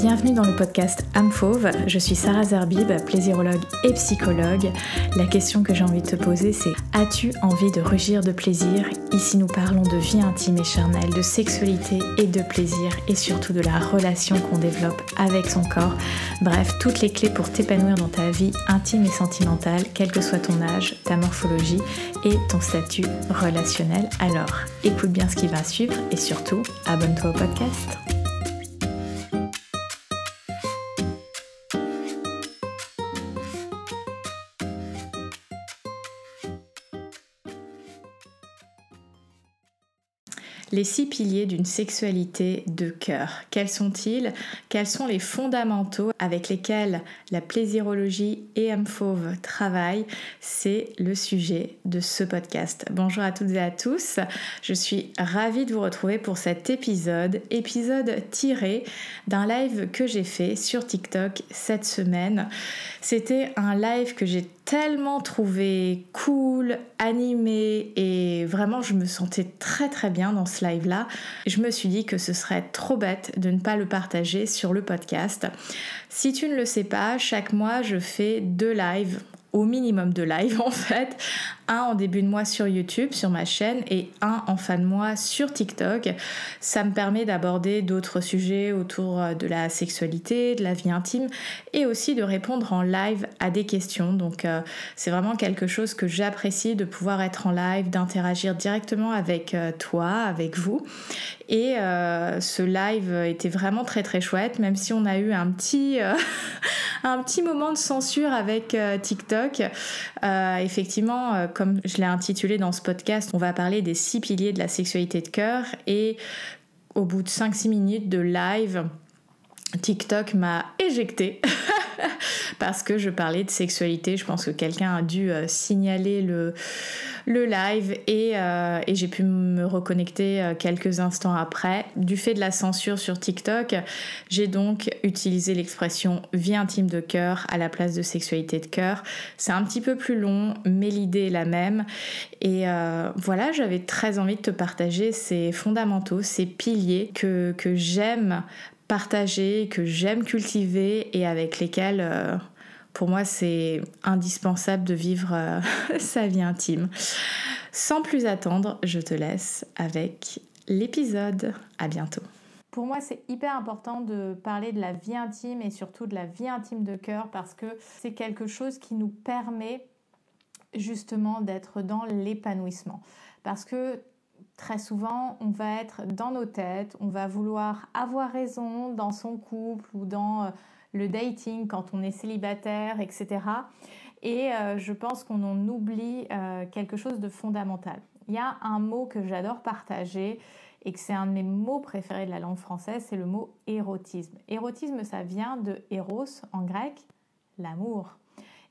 Bienvenue dans le podcast Âme. Je suis Sarah Zerbib, plaisirologue et psychologue. La question que j'ai envie de te poser, c'est As-tu envie de rugir de plaisir? Ici, nous parlons de vie intime et charnelle, de sexualité et de plaisir, et surtout de la relation qu'on développe avec son corps. Bref, toutes les clés pour t'épanouir dans ta vie intime et sentimentale, quel que soit ton âge, ta morphologie et ton statut relationnel. Alors, écoute bien ce qui va suivre et surtout, abonne-toi au podcast. Les six piliers d'une sexualité de cœur. Quels sont-ils? Quels sont les fondamentaux avec lesquels la plaisirologie et M Fauve travaillent? C'est le sujet de ce podcast. Bonjour à toutes et à tous. Je suis ravie de vous retrouver pour cet épisode, épisode tiré d'un live que j'ai fait sur TikTok cette semaine. C'était un live que j'ai tellement trouvé cool, animé et vraiment je me sentais très très bien dans ce live là. Je me suis dit que ce serait trop bête de ne pas le partager sur le podcast. Si tu ne le sais pas, chaque mois je fais deux lives au minimum de live en fait, un en début de mois sur YouTube, sur ma chaîne, et un en fin de mois sur TikTok. Ça me permet d'aborder d'autres sujets autour euh, de la sexualité, de la vie intime, et aussi de répondre en live à des questions. Donc euh, c'est vraiment quelque chose que j'apprécie de pouvoir être en live, d'interagir directement avec euh, toi, avec vous. Et ce live était vraiment très très chouette, même si on a eu un petit, un petit moment de censure avec TikTok. effectivement, comme je l'ai intitulé dans ce podcast, on va parler des six piliers de la sexualité de cœur et au bout de 5-6 minutes de live, TikTok m'a éjecté parce que je parlais de sexualité. Je pense que quelqu'un a dû euh, signaler le, le live euh, et, j'ai pu me reconnecter euh, quelques instants après. Du fait de la censure sur TikTok, j'ai donc utilisé l'expression vie intime de cœur à la place de sexualité de cœur. C'est un petit peu plus long, mais l'idée est la même. Et voilà, j'avais très envie de te partager ces fondamentaux, ces piliers que, j'aime partager, que j'aime cultiver et avec lesquels, euh, pour moi, c'est indispensable de vivre euh, sa vie intime. Sans plus attendre, je te laisse avec l'épisode. À bientôt. Pour moi, c'est hyper important de parler de la vie intime et surtout de la vie intime de cœur parce que c'est quelque chose qui nous permet justement d'être dans l'épanouissement. Parce que très souvent, on va être dans nos têtes, on va vouloir avoir raison dans son couple ou dans euh, le dating quand on est célibataire, etc. Et euh, je pense qu'on en oublie euh, quelque chose de fondamental. Il y a un mot que j'adore partager et que c'est un de mes mots préférés de la langue française, c'est le mot érotisme. Érotisme, ça vient de éros en grec, l'amour.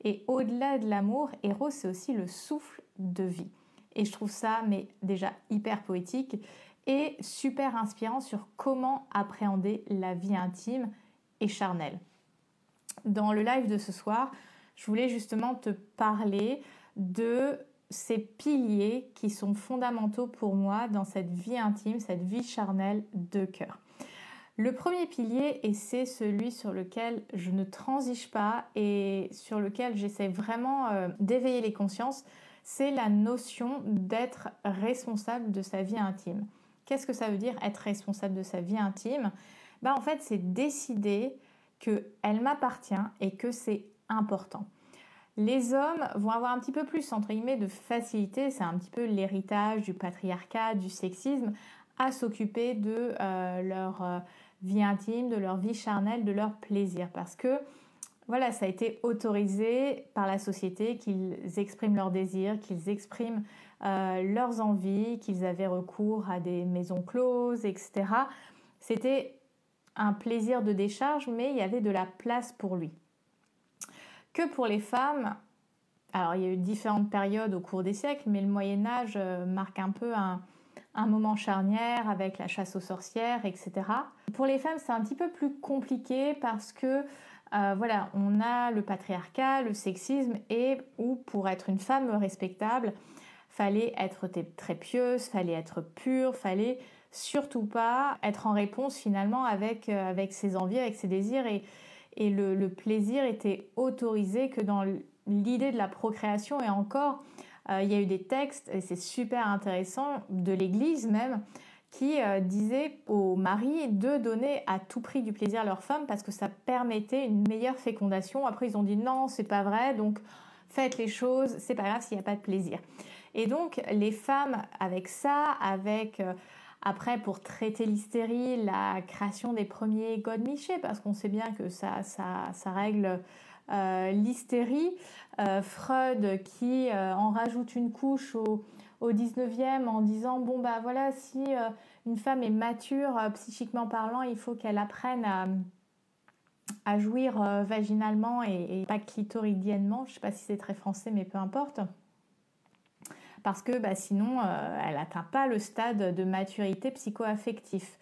Et au-delà de l'amour, éros, c'est aussi le souffle de vie. Et je trouve ça mais déjà hyper poétique et super inspirant sur comment appréhender la vie intime et charnelle. Dans le live de ce soir, je voulais justement te parler de ces piliers qui sont fondamentaux pour moi dans cette vie intime, cette vie charnelle de cœur. Le premier pilier, et c'est celui sur lequel je ne transige pas et sur lequel j'essaie vraiment euh, d'éveiller les consciences, c'est la notion d'être responsable de sa vie intime. Qu'est-ce que ça veut dire être responsable de sa vie intime? Bah, En fait, c'est décider qu'elle m'appartient et que c'est important. Les hommes vont avoir un petit peu plus, entre guillemets, de facilité, c'est un petit peu l'héritage du patriarcat, du sexisme, à s'occuper de euh, leur euh, vie intime, de leur vie charnelle, de leur plaisir. Parce que voilà, ça a été autorisé par la société qu'ils expriment leurs désirs, qu'ils expriment euh, leurs envies, qu'ils avaient recours à des maisons closes, etc. C'était un plaisir de décharge, mais il y avait de la place pour lui. Que pour les femmes, alors il y a eu différentes périodes au cours des siècles, mais le Moyen Âge euh, marque un peu un, moment charnière avec la chasse aux sorcières, etc. Pour les femmes, c'est un petit peu plus compliqué parce que euh, voilà, on a le patriarcat, le sexisme et où pour être une femme respectable, fallait être très pieuse, fallait être pure, fallait surtout pas être en réponse finalement avec, euh, avec ses envies, avec ses désirs. Et, et le, plaisir était autorisé que dans l'idée de la procréation. Et encore, euh, il y a eu des textes, et c'est super intéressant, de l'Église même, qui euh, disaient aux maris de donner à tout prix du plaisir à leur femme parce que ça permettait une meilleure fécondation. Après, ils ont dit non, c'est pas vrai, donc faites les choses, c'est pas grave s'il n'y a pas de plaisir. Et donc, les femmes, avec ça, avec après, pour traiter l'hystérie, la création des premiers godemichés, parce qu'on sait bien que ça, règle euh, l'hystérie. Euh, Freud qui euh, en rajoute une couche au, au 19e en disant bon bah voilà si une femme est mature psychiquement parlant il faut qu'elle apprenne à, jouir vaginalement et, pas clitoridiennement je sais pas si c'est très français mais peu importe parce que bah, sinon euh, elle n'atteint pas le stade de maturité psycho-affectif.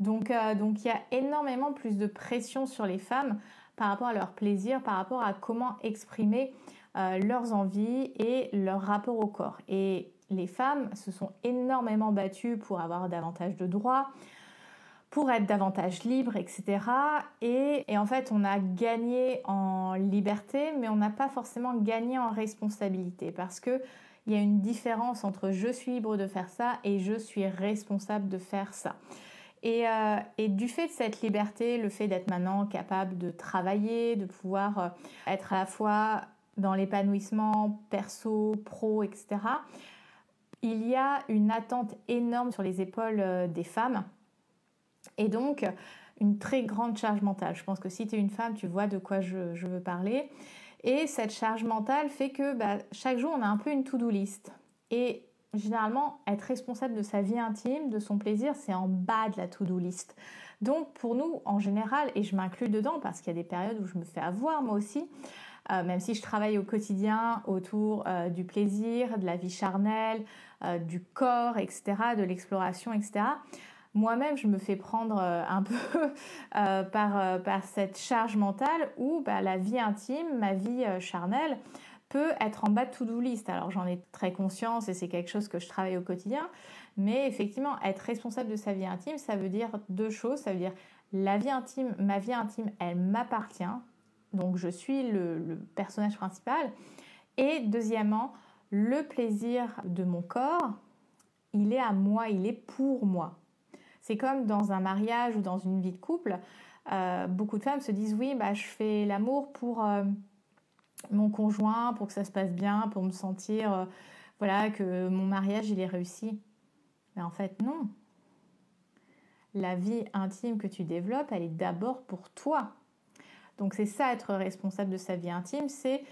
Donc, euh, donc il y a énormément plus de pression sur les femmes par rapport à leur plaisir, par rapport à comment exprimer euh, leurs envies et leur rapport au corps. Et les femmes se sont énormément battues pour avoir davantage de droits, pour être davantage libres, etc. Et, et, en fait, on a gagné en liberté, mais on n'a pas forcément gagné en responsabilité parce que il y a une différence entre je suis libre de faire ça et je suis responsable de faire ça. Et, euh, du fait de cette liberté, le fait d'être maintenant capable de travailler, de pouvoir euh, être à la fois dans l'épanouissement perso, pro, etc., il y a une attente énorme sur les épaules euh, des femmes. Et donc, une très grande charge mentale. Je pense que si tu es une femme, tu vois de quoi je veux parler. Et cette charge mentale fait que bah, chaque jour, on a un peu une to-do list. Et généralement, être responsable de sa vie intime, de son plaisir, c'est en bas de la to-do list. Donc pour nous, en général, et je m'inclus dedans parce qu'il y a des périodes où je me fais avoir moi aussi, euh, même si je travaille au quotidien autour euh, du plaisir, de la vie charnelle, euh, du corps, etc., de l'exploration, etc moi-même, je me fais prendre euh, un peu euh, par, euh, par cette charge mentale où bah, la vie intime, ma vie charnelle, peut être en bas de to-do list. Alors j'en ai très conscience et c'est quelque chose que je travaille au quotidien, mais effectivement, être responsable de sa vie intime, ça veut dire deux choses. Ça veut dire la vie intime, ma vie intime, elle m'appartient, donc je suis le personnage principal. Et deuxièmement, le plaisir de mon corps, il est à moi, il est pour moi. C'est comme dans un mariage ou dans une vie de couple, euh, beaucoup de femmes se disent oui, bah, je fais l'amour pour euh, mon conjoint, pour que ça se passe bien, pour me sentir euh, voilà, que mon mariage il est réussi. Mais en fait, non. La vie intime que tu développes, elle est d'abord pour toi. Donc c'est ça être responsable de sa vie intime, c'est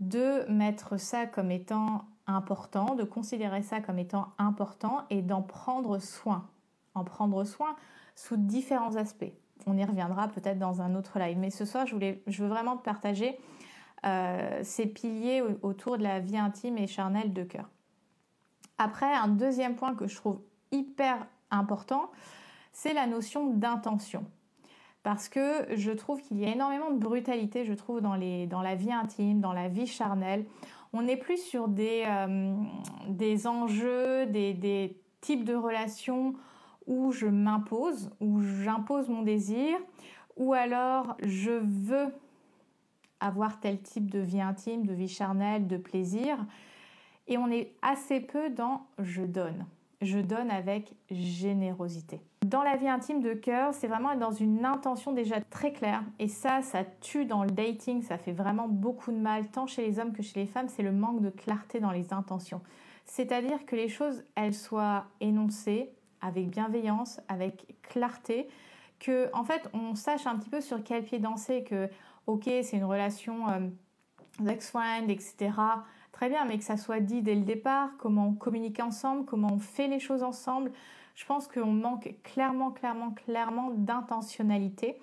de mettre ça comme étant important, de considérer ça comme étant important et d'en prendre soin en prendre soin sous différents aspects. On y reviendra peut-être dans un autre live. Mais ce soir, je, voulais, je veux vraiment partager euh, ces piliers autour de la vie intime et charnelle de cœur. Après, un deuxième point que je trouve hyper important, c'est la notion d'intention. Parce que je trouve qu'il y a énormément de brutalité, je trouve, dans, les, dans la vie intime, dans la vie charnelle. On est plus sur des, euh, des enjeux, des, des types de relations où je m'impose, où j'impose mon désir, ou alors je veux avoir tel type de vie intime, de vie charnelle, de plaisir. Et on est assez peu dans je donne. Je donne avec générosité. Dans la vie intime de cœur, c'est vraiment être dans une intention déjà très claire. Et ça, ça tue dans le dating, ça fait vraiment beaucoup de mal, tant chez les hommes que chez les femmes, c'est le manque de clarté dans les intentions. C'est-à-dire que les choses, elles soient énoncées, avec bienveillance, avec clarté, que en fait on sache un petit peu sur quel pied danser, que ok c'est une relation euh, ex-friend, etc. Très bien, mais que ça soit dit dès le départ, comment on communique ensemble, comment on fait les choses ensemble. Je pense qu'on manque clairement, clairement, clairement d'intentionnalité.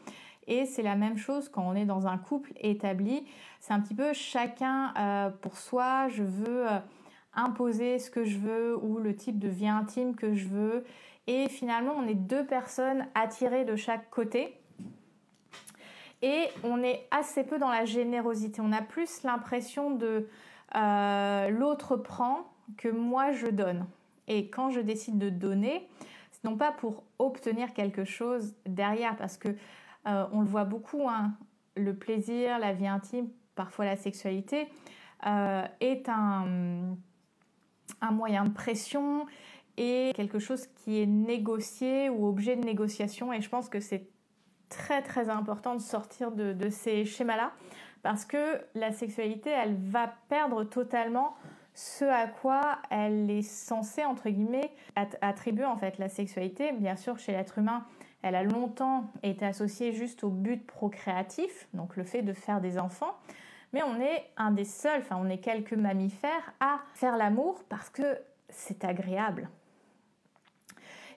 Et c'est la même chose quand on est dans un couple établi. C'est un petit peu chacun euh, pour soi. Je veux euh, imposer ce que je veux ou le type de vie intime que je veux. Et finalement, on est deux personnes attirées de chaque côté. Et on est assez peu dans la générosité. On a plus l'impression de euh, l'autre prend que moi je donne. Et quand je décide de donner, non pas pour obtenir quelque chose derrière, parce que euh, on le voit beaucoup, hein, le plaisir, la vie intime, parfois la sexualité, euh, est un, un moyen de pression et quelque chose qui est négocié ou objet de négociation. Et je pense que c'est très très important de sortir de, ces schémas-là parce que la sexualité, elle va perdre totalement ce à quoi elle est censée, entre guillemets, attribuer en fait la sexualité. Bien sûr, chez l'être humain, elle a longtemps été associée juste au but procréatif, donc le fait de faire des enfants. Mais on est un des seuls, enfin on est quelques mammifères à faire l'amour parce que c'est agréable.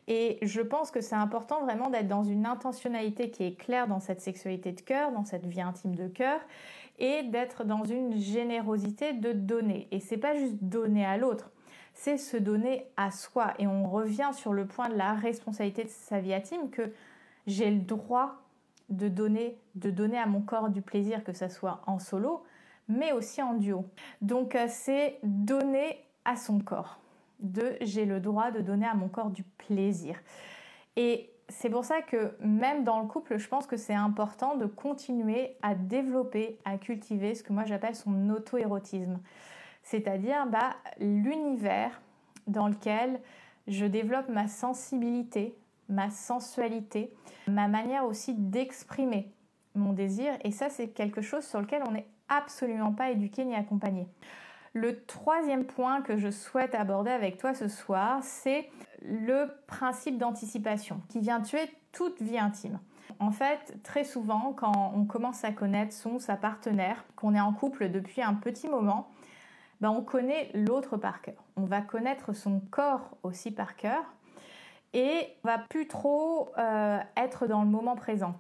Et je pense que c'est important vraiment d'être dans une intentionnalité qui est claire dans cette sexualité de cœur, dans cette vie intime de cœur, et d'être dans une générosité de donner. Et c'est pas juste donner à l'autre, c'est se donner à soi. Et on revient sur le point de la responsabilité de sa vie intime que j'ai le droit de donner, de donner à mon corps du plaisir, que ce soit en solo, mais aussi en duo. Donc euh, c'est donner à son corps de j'ai le droit de donner à mon corps du plaisir. Et c'est pour ça que même dans le couple, je pense que c'est important de continuer à développer, à cultiver ce que moi j'appelle son auto-érotisme. C'est-à-dire bah, l'univers dans lequel je développe ma sensibilité, ma sensualité, ma manière aussi d'exprimer mon désir. Et ça, c'est quelque chose sur lequel on n'est absolument pas éduqué ni accompagné. Le troisième point que je souhaite aborder avec toi ce soir, c'est le principe d'anticipation qui vient tuer toute vie intime. En fait, très souvent, quand on commence à connaître son sa partenaire, qu'on est en couple depuis un petit moment, ben on connaît l'autre par cœur. On va connaître son corps aussi par cœur et on va plus trop euh, être dans le moment présent.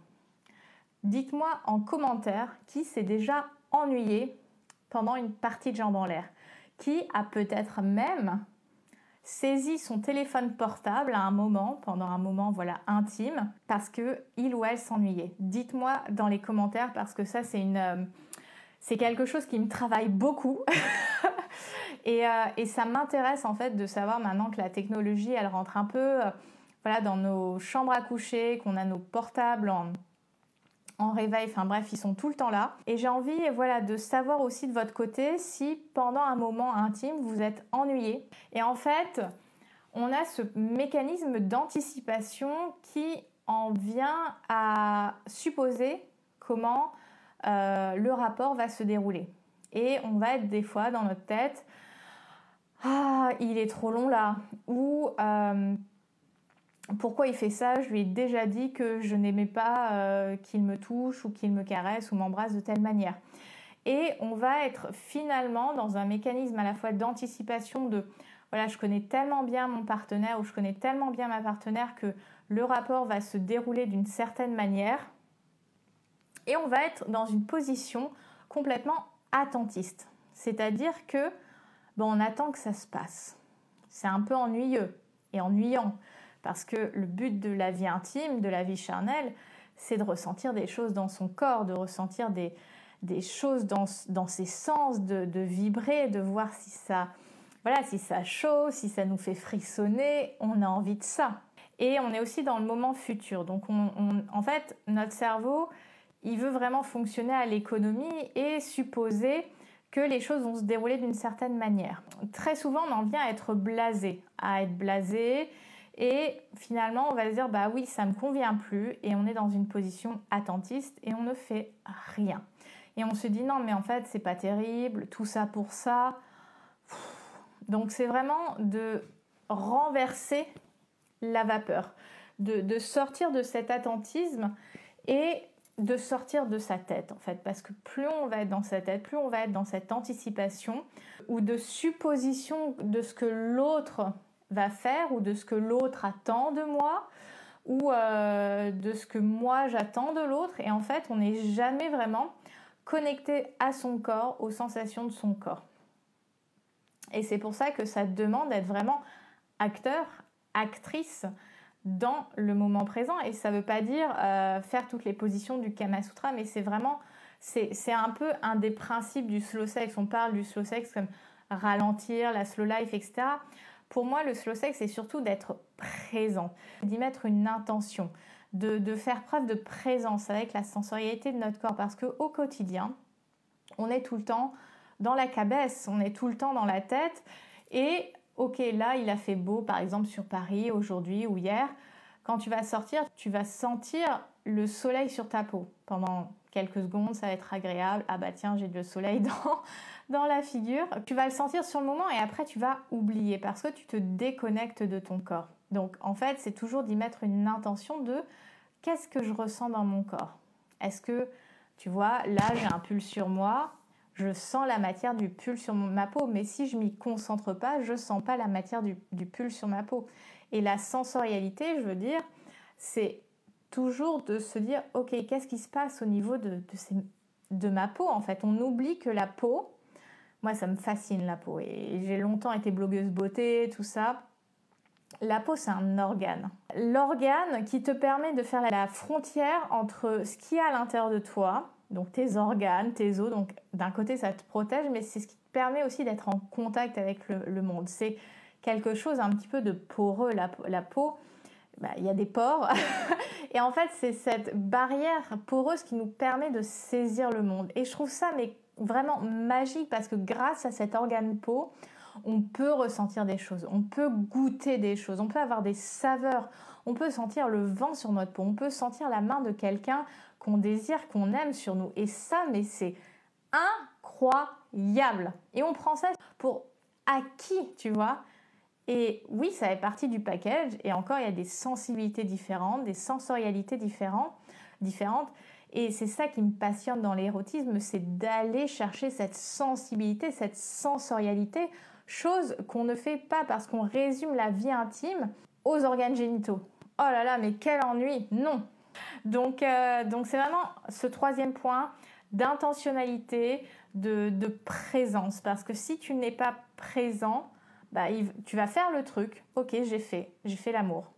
Dites-moi en commentaire qui s'est déjà ennuyé pendant une partie de jambes en l'air, qui a peut-être même saisi son téléphone portable à un moment, pendant un moment voilà intime, parce que il ou elle s'ennuyait. Dites-moi dans les commentaires parce que ça c'est une euh, c'est quelque chose qui me travaille beaucoup. et, euh, et, ça m'intéresse en fait de savoir maintenant que la technologie elle rentre un peu euh, voilà dans nos chambres à coucher, qu'on a nos portables en en réveil, enfin bref, ils sont tout le temps là. Et j'ai envie voilà, de savoir aussi de votre côté si pendant un moment intime, vous êtes ennuyé. Et en fait, on a ce mécanisme d'anticipation qui en vient à supposer comment euh, le rapport va se dérouler. Et on va être des fois dans notre tête, ah, il est trop long là, ou euh, pourquoi il fait ça? Je lui ai déjà dit que je n'aimais pas euh, qu'il me touche ou qu'il me caresse ou m'embrasse de telle manière. Et on va être finalement dans un mécanisme à la fois d'anticipation de voilà, je connais tellement bien mon partenaire ou je connais tellement bien ma partenaire que le rapport va se dérouler d'une certaine manière. Et on va être dans une position complètement attentiste. C'est-à-dire que on attend que ça se passe. C'est un peu ennuyeux et ennuyant. Parce que le but de la vie intime, de la vie charnelle, c'est de ressentir des choses dans son corps, de ressentir des, choses dans, ses sens, de, vibrer, de voir si ça, voilà, si ça chaud, si ça nous fait frissonner. On a envie de ça. Et on est aussi dans le moment futur. Donc, en fait, notre cerveau, il veut vraiment fonctionner à l'économie et supposer que les choses vont se dérouler d'une certaine manière. Très souvent, on en vient à être blasé, à être blasé et finalement, on va se dire, bah oui, ça me convient plus, et on est dans une position attentiste et on ne fait rien. Et on se dit, non, mais en fait, c'est pas terrible, tout ça pour ça. Donc, c'est vraiment de renverser la vapeur, de, de, sortir de cet attentisme et de sortir de sa tête en fait parce que plus on va être dans sa tête plus on va être dans cette anticipation ou de supposition de ce que l'autre va faire ou de ce que l'autre attend de moi ou euh, de ce que moi j'attends de l'autre et en fait on n'est jamais vraiment connecté à son corps, aux sensations de son corps. Et c'est pour ça que ça demande d'être vraiment acteur, actrice dans le moment présent. Et ça ne veut pas dire euh, faire toutes les positions du Kama Sutra, mais c'est vraiment, c'est un peu un des principes du slow sex. On parle du slow sex comme ralentir, la slow life, etc Pour moi, le slow sex, c'est surtout d'être présent, d'y mettre une intention, de, de, faire preuve de présence avec la sensorialité de notre corps. Parce qu'au quotidien, on est tout le temps dans la cabesse, on est tout le temps dans la tête. Et ok, là, il a fait beau, par exemple, sur Paris, aujourd'hui ou hier. Quand tu vas sortir, tu vas sentir le soleil sur ta peau. Pendant quelques secondes, ça va être agréable. Ah bah tiens, j'ai le soleil dans, dans la figure. Tu vas le sentir sur le moment et après tu vas oublier parce que tu te déconnectes de ton corps. Donc en fait, c'est toujours d'y mettre une intention de qu'est-ce que je ressens dans mon corps? Est-ce que, tu vois, là j'ai un pull sur moi, je sens la matière du pull sur ma peau, mais si je m'y concentre pas, je sens pas la matière du, pull sur ma peau. Et la sensorialité, je veux dire, c'est toujours de se dire, ok, qu'est-ce qui se passe au niveau de, ma peau en fait? On oublie que la peau, moi ça me fascine la peau, et j'ai longtemps été blogueuse beauté, tout ça. La peau, c'est un organe. L'organe qui te permet de faire la frontière entre ce qui est à l'intérieur de toi, donc tes organes, tes os. Donc d'un côté, ça te protège, mais c'est ce qui te permet aussi d'être en contact avec le, monde. C'est quelque chose un petit peu de poreux, la, peau. Bah, il y a des pores. et en fait, c'est cette barrière poreuse qui nous permet de saisir le monde. Et je trouve ça mais vraiment magique parce que grâce à cet organe peau, on peut ressentir des choses, on peut goûter des choses, on peut avoir des saveurs, on peut sentir le vent sur notre peau, on peut sentir la main de quelqu'un qu'on désire, qu'on aime sur nous. Et ça, mais c'est incroyable. Et on prend ça pour acquis, tu vois. Et oui, ça fait partie du package. Et encore, il y a des sensibilités différentes, des sensorialités différentes. différentes. Et c'est ça qui me passionne dans l'érotisme, c'est d'aller chercher cette sensibilité, cette sensorialité, chose qu'on ne fait pas parce qu'on résume la vie intime aux organes génitaux. Oh là là, mais quel ennui Non, donc, euh, donc c'est vraiment ce troisième point d'intentionnalité, de, présence. Parce que si tu n'es pas présent, bah, tu vas faire le truc. Ok, j'ai fait, j'ai fait l'amour.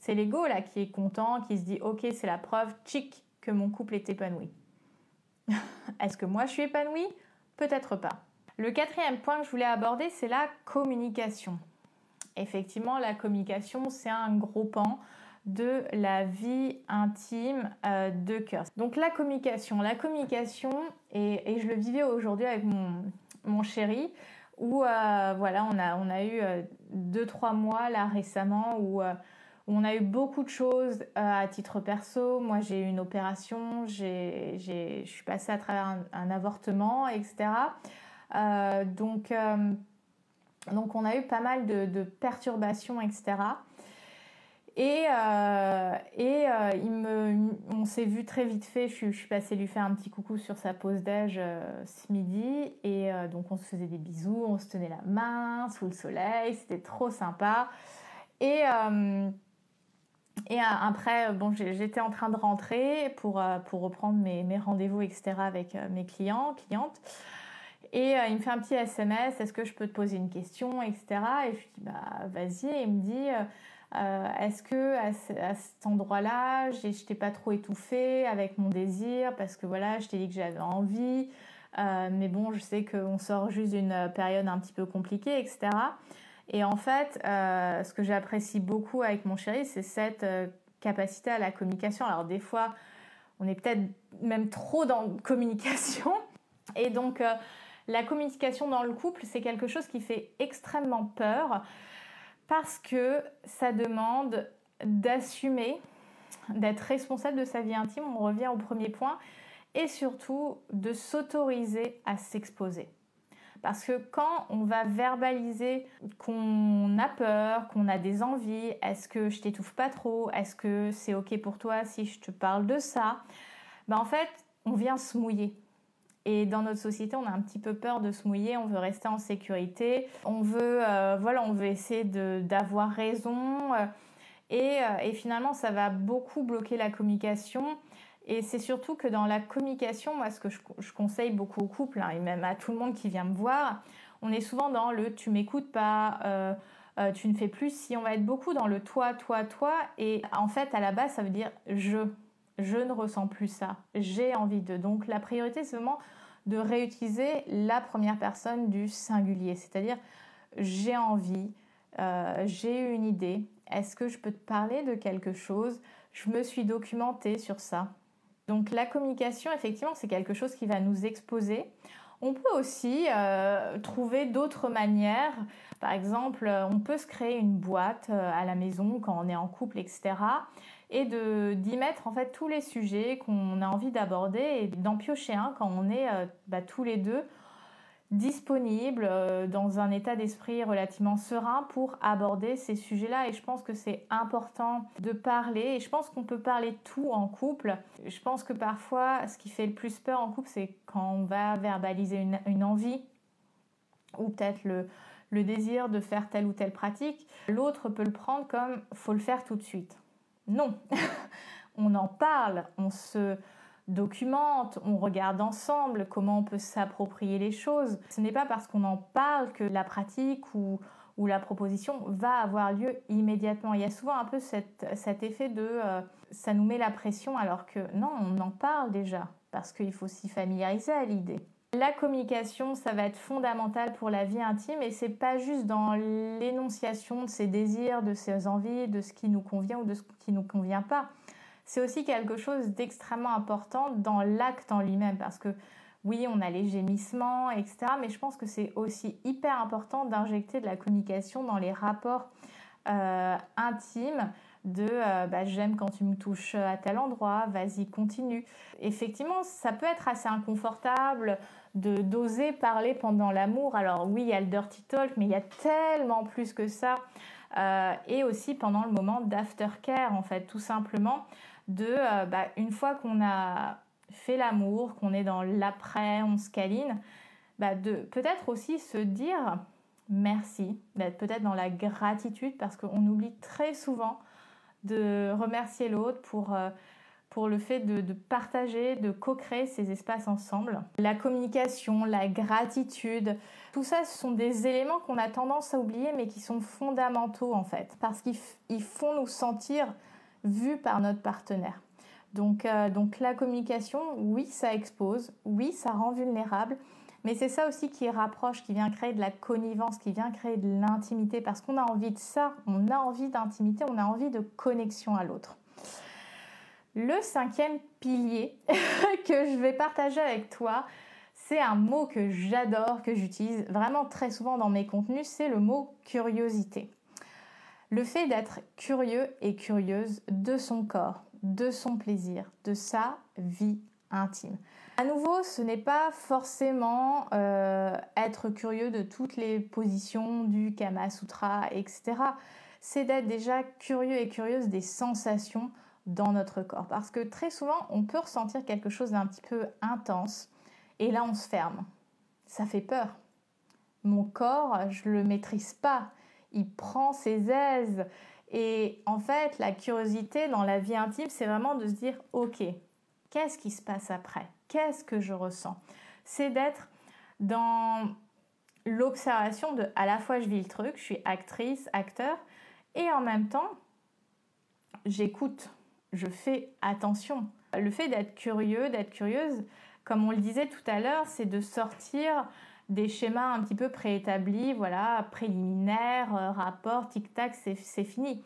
C'est l'ego là qui est content, qui se dit ok, c'est la preuve, chic, que mon couple est épanoui. Est-ce que moi je suis épanouie? Peut-être pas. Le quatrième point que je voulais aborder, c'est la communication. Effectivement, la communication, c'est un gros pan de la vie intime euh, de cœur. Donc la communication, la communication, et, je le vivais aujourd'hui avec mon, chéri, où euh, voilà, on a, eu 2-3 euh, mois là récemment où, on a eu beaucoup de choses à titre perso. Moi j'ai eu une opération, je suis passée à travers un, avortement, etc. donc, on a eu pas mal de perturbations, etc. Et, euh, et euh, il me, on s'est vu très vite fait. Je, suis passée lui faire un petit coucou sur sa pause d'âge euh, ce midi. Et donc on se faisait des bisous, on se tenait la main sous le soleil. C'était trop sympa. Et, et après, bon, j'étais en train de rentrer pour, pour reprendre mes, mes rendez-vous, etc. avec mes clients, clientes. Et il me fait un petit SMS, est-ce que je peux te poser une question, etc. Et je lui dis, bah vas-y. Il me dit, euh, est-ce que à, cet endroit-là, je t'ai pas trop étouffé avec mon désir parce que voilà, je t'ai dit que j'avais envie, euh, mais bon, je sais qu'on sort juste d'une période un petit peu compliquée, etc. Et en fait, euh, ce que j'apprécie beaucoup avec mon chéri, c'est cette capacité à la communication. Alors des fois, on est peut-être même trop dans communication, et donc la communication dans le couple, c'est quelque chose qui fait extrêmement peur parce que ça demande d'assumer, d'être responsable de sa vie intime, on revient au premier point, et surtout de s'autoriser à s'exposer. Parce que quand on va verbaliser qu'on a peur, qu'on a des envies, est-ce que je t'étouffe pas trop, est-ce que c'est ok pour toi si je te parle de ça, ben en fait, on vient se mouiller. Et dans notre société, on a un petit peu peur de se mouiller, on veut rester en sécurité, on veut, euh, voilà, on veut essayer d'avoir raison. Euh, et, euh, et, finalement, ça va beaucoup bloquer la communication. Et c'est surtout que dans la communication, moi, ce que je, je conseille beaucoup aux couples, hein, et même à tout le monde qui vient me voir, on est souvent dans le tu m'écoutes pas, tu ne fais plus si, on va être beaucoup dans le toi, toi, toi. Et en fait, à la base, ça veut dire je je ne ressens plus ça, j'ai envie de. Donc la priorité, c'est vraiment de réutiliser la première personne du singulier, c'est-à-dire j'ai envie, euh, j'ai une idée, est-ce que je peux te parler de quelque chose? Je me suis documentée sur ça. Donc la communication, effectivement, c'est quelque chose qui va nous exposer. On peut aussi euh, trouver d'autres manières. Par exemple, on peut se créer une boîte euh, à la maison quand on est en couple, etc. Et d'y mettre en fait tous les sujets qu'on a envie d'aborder et d'en piocher un quand on est euh, bah, tous les deux disponible euh, dans un état d'esprit relativement serein pour aborder ces sujets-là. Et je pense que c'est important de parler. Et je pense qu'on peut parler tout en couple. Je pense que parfois, ce qui fait le plus peur en couple, c'est quand on va verbaliser une, envie ou peut-être le, le désir de faire telle ou telle pratique. L'autre peut le prendre comme faut le faire tout de suite. Non, on en parle, on se documente, on regarde ensemble comment on peut s'approprier les choses. Ce n'est pas parce qu'on en parle que la pratique ou, la proposition va avoir lieu immédiatement. Il y a souvent un peu cet, effet de euh, ça nous met la pression alors que non, on en parle déjà parce qu'il faut s'y familiariser à l'idée. La communication, ça va être fondamental pour la vie intime et c'est pas juste dans l'énonciation de ses désirs, de ses envies, de ce qui nous convient ou de ce qui nous convient pas c'est aussi quelque chose d'extrêmement important dans l'acte en lui-même parce que oui, on a les gémissements, etc. Mais je pense que c'est aussi hyper important d'injecter de la communication dans les rapports euh, intimes de euh, bah, j'aime quand tu me touches à tel endroit, vas-y, continue. Effectivement, ça peut être assez inconfortable de d'oser parler pendant l'amour. Alors oui, il y a le dirty talk, mais il y a tellement plus que ça. Euh, et aussi pendant le moment d'aftercare, en fait, tout simplement de, euh, bah, une fois qu'on a fait l'amour, qu'on est dans l'après, on se câline, bah, de peut-être aussi se dire merci, d'être peut-être dans la gratitude parce qu'on oublie très souvent de remercier l'autre pour, euh, pour le fait de, de partager, de co-créer ces espaces ensemble. La communication, la gratitude, tout ça, ce sont des éléments qu'on a tendance à oublier mais qui sont fondamentaux en fait parce qu'ils font nous sentir vu par notre partenaire. Donc, euh, donc la communication, oui, ça expose, oui, ça rend vulnérable, mais c'est ça aussi qui rapproche, qui vient créer de la connivence, qui vient créer de l'intimité, parce qu'on a envie de ça, on a envie d'intimité, on a envie de connexion à l'autre. Le cinquième pilier que je vais partager avec toi, c'est un mot que j'adore, que j'utilise vraiment très souvent dans mes contenus, c'est le mot curiosité. Le fait d'être curieux et curieuse de son corps, de son plaisir, de sa vie intime. À nouveau, ce n'est pas forcément euh, être curieux de toutes les positions du Kama Sutra, etc. C'est d'être déjà curieux et curieuse des sensations dans notre corps. Parce que très souvent, on peut ressentir quelque chose d'un petit peu intense et là, on se ferme. Ça fait peur. Mon corps, je ne le maîtrise pas il prend ses aises. Et en fait, la curiosité dans la vie intime, c'est vraiment de se dire, ok, qu'est-ce qui se passe après? Qu'est-ce que je ressens? C'est d'être dans l'observation de, à la fois je vis le truc, je suis actrice, acteur, et en même temps, j'écoute, je fais attention. Le fait d'être curieux, d'être curieuse, comme on le disait tout à l'heure, c'est de sortir des schémas un petit peu préétablis, voilà, préliminaires, euh, rapports, tic-tac, c'est fini.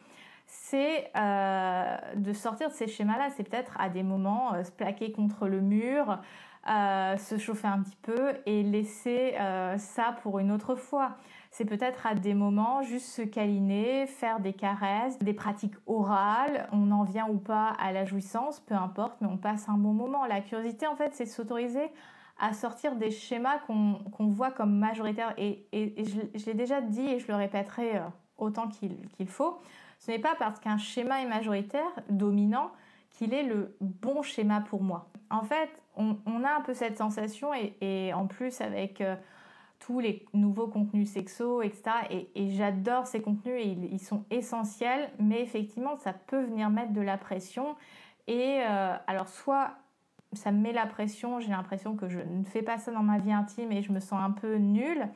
C'est euh, de sortir de ces schémas-là, c'est peut-être à des moments euh, se plaquer contre le mur, se chauffer un petit peu et laisser ça pour une autre fois. C'est peut-être à des moments juste se câliner, faire des caresses, des pratiques orales. On en vient ou pas à la jouissance, peu importe, mais on passe un bon moment. La curiosité, en fait, c'est s'autoriser à sortir des schémas qu'on voit comme majoritaires. Et, je, l'ai déjà dit et je le répéterai euh, autant qu'il faut. Ce n'est pas parce qu'un schéma est majoritaire, dominant, qu'il est le bon schéma pour moi. En fait, on, a un peu cette sensation et, en plus avec euh, tous les nouveaux contenus sexo, etc. Et, j'adore ces contenus et ils, sont essentiels, mais effectivement, ça peut venir mettre de la pression. Et euh, alors, soit ça me met la pression, j'ai l'impression que je ne fais pas ça dans ma vie intime et je me sens un peu nulle.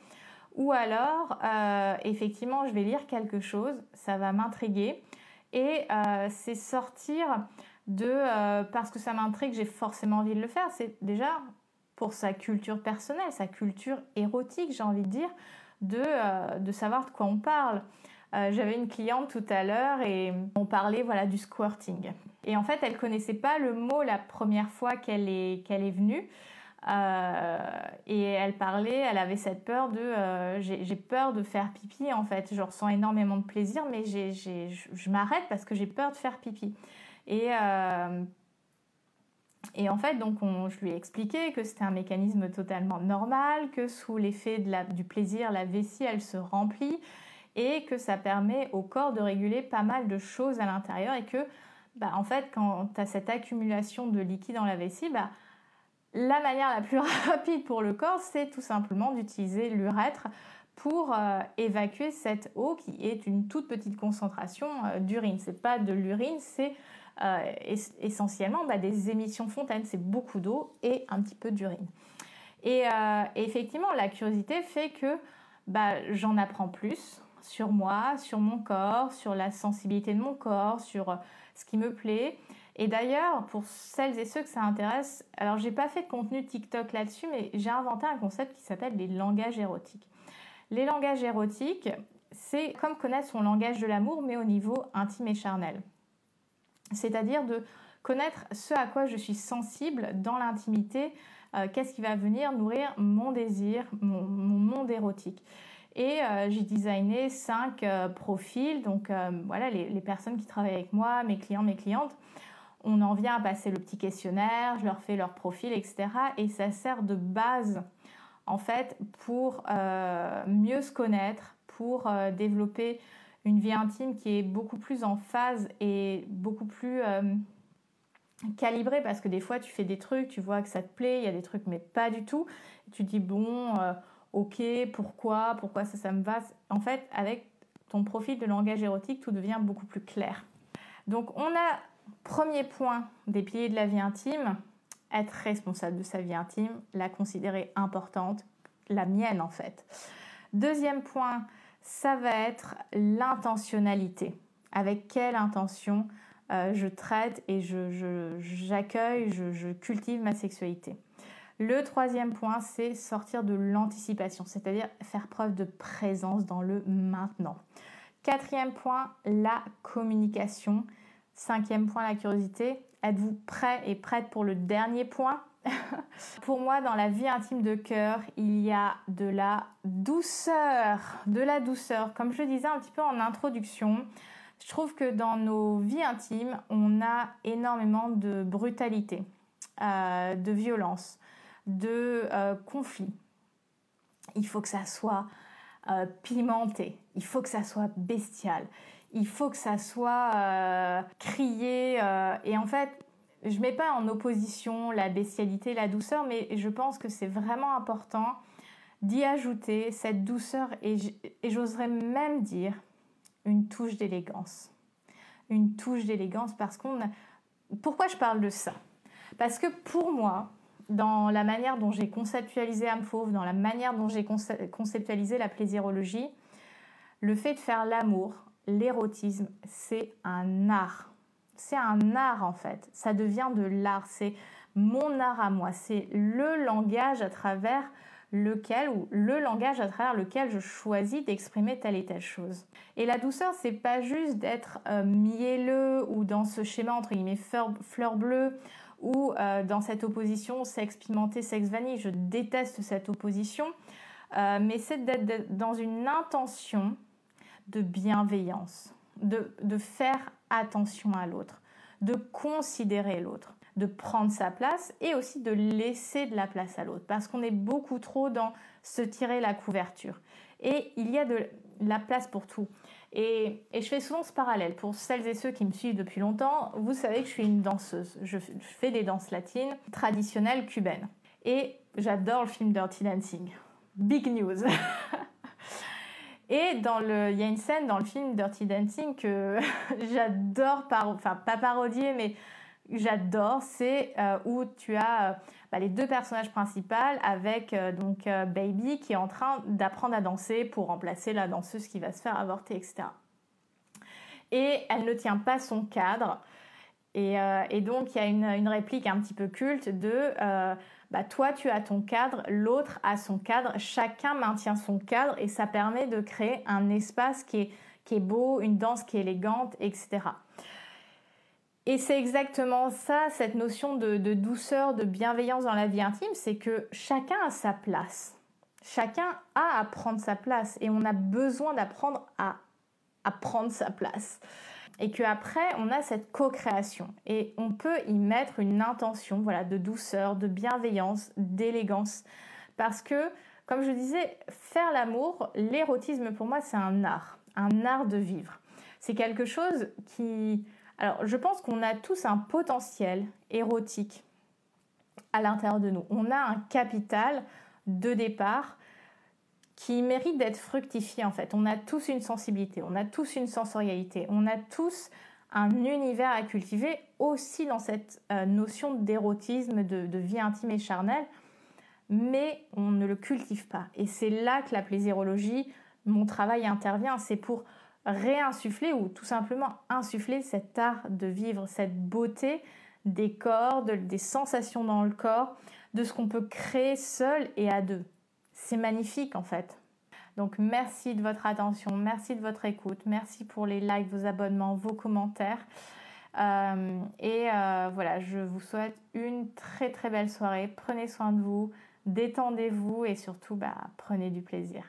Ou alors, euh, effectivement, je vais lire quelque chose, ça va m'intriguer et euh, c'est sortir de euh, parce que ça m'intrigue, j'ai forcément envie de le faire. C'est déjà pour sa culture personnelle, sa culture érotique, j'ai envie de dire, de, savoir de quoi on parle. J'avais une cliente tout à l'heure et on parlait voilà du squirting. Et en fait, elle connaissait pas le mot la première fois qu'elle est venue. Euh, et elle parlait, elle avait cette peur de euh, j'ai peur de faire pipi en fait. Je ressens énormément de plaisir, mais j'ai je m'arrête parce que j'ai peur de faire pipi. Et, euh, et en fait, donc on, je lui ai expliqué que c'était un mécanisme totalement normal, que sous l'effet du plaisir, la vessie elle se remplit et que ça permet au corps de réguler pas mal de choses à l'intérieur et que bah, en fait, quand tu as cette accumulation de liquide dans la vessie, bah, la manière la plus rapide pour le corps, c'est tout simplement d'utiliser l'urètre pour euh, évacuer cette eau qui est une toute petite concentration euh, d'urine. C'est pas de l'urine, c'est euh, essentiellement bah, des émissions fontaines. C'est beaucoup d'eau et un petit peu d'urine. Et, effectivement, la curiosité fait que bah, j'en apprends plus sur moi, sur mon corps, sur la sensibilité de mon corps, sur ce qui me plaît. Et d'ailleurs, pour celles et ceux que ça intéresse, alors j'ai pas fait de contenu TikTok là-dessus, mais j'ai inventé un concept qui s'appelle les langages érotiques. Les langages érotiques, c'est comme connaître son langage de l'amour, mais au niveau intime et charnel. C'est-à-dire de connaître ce à quoi je suis sensible dans l'intimité, euh, qu'est-ce qui va venir nourrir mon désir, mon, monde érotique. Et euh, j'ai designé cinq euh, profils, donc voilà les, les, personnes qui travaillent avec moi, mes clients, mes clientes, on en vient à passer le petit questionnaire, je leur fais leur profil, etc. Et ça sert de base, en fait, pour euh, mieux se connaître, pour euh, développer une vie intime qui est beaucoup plus en phase et beaucoup plus euh, calibrée, parce que des fois, tu fais des trucs, tu vois que ça te plaît, il y a des trucs, mais pas du tout. tu dis, bon, ok, pourquoi, pourquoi ça, ça me va? En fait, avec ton profil de langage érotique, tout devient beaucoup plus clair. Donc, on a Premier point des piliers de la vie intime, être responsable de sa vie intime, la considérer importante, la mienne en fait. Deuxième point, ça va être l'intentionnalité. Avec quelle intention euh, je traite et j'accueille, je, je, cultive ma sexualité. Le troisième point, c'est sortir de l'anticipation, c'est-à-dire faire preuve de présence dans le maintenant. Quatrième point, la communication. Cinquième point, la curiosité. Êtes-vous prêt et prête pour le dernier point? Pour moi, dans la vie intime de cœur, il y a de la douceur. De la douceur. Comme je le disais un petit peu en introduction, je trouve que dans nos vies intimes, on a énormément de brutalité, euh, de violence, de euh, conflit. Il faut que ça soit euh, pimenté, il faut que ça soit bestial, il faut que ça soit euh, crié. Euh, et en fait, je mets pas en opposition la bestialité, la douceur, mais je pense que c'est vraiment important d'y ajouter cette douceur et j'oserais même dire une touche d'élégance. Une touche d'élégance parce qu'on Pourquoi je parle de ça? Parce que pour moi, dans la manière dont j'ai conceptualisé Amfauve, dans la manière dont j'ai conceptualisé la plaisirologie, le fait de faire l'amour l'érotisme, c'est un art. C'est un art en fait. Ça devient de l'art. C'est mon art à moi. C'est le langage à travers lequel ou le langage à travers lequel je choisis d'exprimer telle et telle chose. Et la douceur, c'est pas juste d'être euh, mielleux ou dans ce schéma entre guillemets fleur, fleur bleue ou euh, dans cette opposition sexe pimenté, sexe vanille. Je déteste cette opposition, euh, mais c'est d'être dans une intention de bienveillance, de, de faire attention à l'autre, de considérer l'autre, de prendre sa place et aussi de laisser de la place à l'autre parce qu'on est beaucoup trop dans se tirer la couverture. Et il y a de la place pour tout. Et, et, je fais souvent ce parallèle. Pour celles et ceux qui me suivent depuis longtemps, vous savez que je suis une danseuse. Je, je fais des danses latines traditionnelles cubaines. Et j'adore le film Dirty Dancing. Big news Et dans le, il y a une scène dans le film Dirty Dancing que j'adore, enfin pas parodier, mais j'adore, c'est euh, où tu as euh, bah, les deux personnages principaux avec euh, donc Baby qui est en train d'apprendre à danser pour remplacer la danseuse qui va se faire avorter, etc. Et elle ne tient pas son cadre. Et, donc il y a une, réplique un petit peu culte de bah, toi tu as ton cadre, l'autre a son cadre, chacun maintient son cadre et ça permet de créer un espace qui est, beau, une danse qui est élégante, etc. Et c'est exactement ça, cette notion de, douceur, de bienveillance dans la vie intime, c'est que chacun a sa place. Chacun a à prendre sa place et on a besoin d'apprendre à prendre sa place. Et qu'après, on a cette co-création. Et on peut y mettre une intention voilà, de douceur, de bienveillance, d'élégance. Parce que, comme je disais, faire l'amour, l'érotisme pour moi, c'est un art. Un art de vivre. C'est quelque chose qui, alors, je pense qu'on a tous un potentiel érotique à l'intérieur de nous. On a un capital de départ qui mérite d'être fructifié en fait. On a tous une sensibilité, on a tous une sensorialité, on a tous un univers à cultiver aussi dans cette euh, notion d'érotisme, de, vie intime et charnelle, mais on ne le cultive pas. Et c'est là que la plaisirologie, mon travail intervient, c'est pour réinsuffler ou tout simplement insuffler cet art de vivre, cette beauté des corps, des sensations dans le corps, de ce qu'on peut créer seul et à deux. C'est magnifique en fait. Donc merci de votre attention, merci de votre écoute, merci pour les likes, vos abonnements, vos commentaires. Euh, et euh, voilà, je vous souhaite une très très belle soirée. Prenez soin de vous, détendez-vous et surtout bah, prenez du plaisir.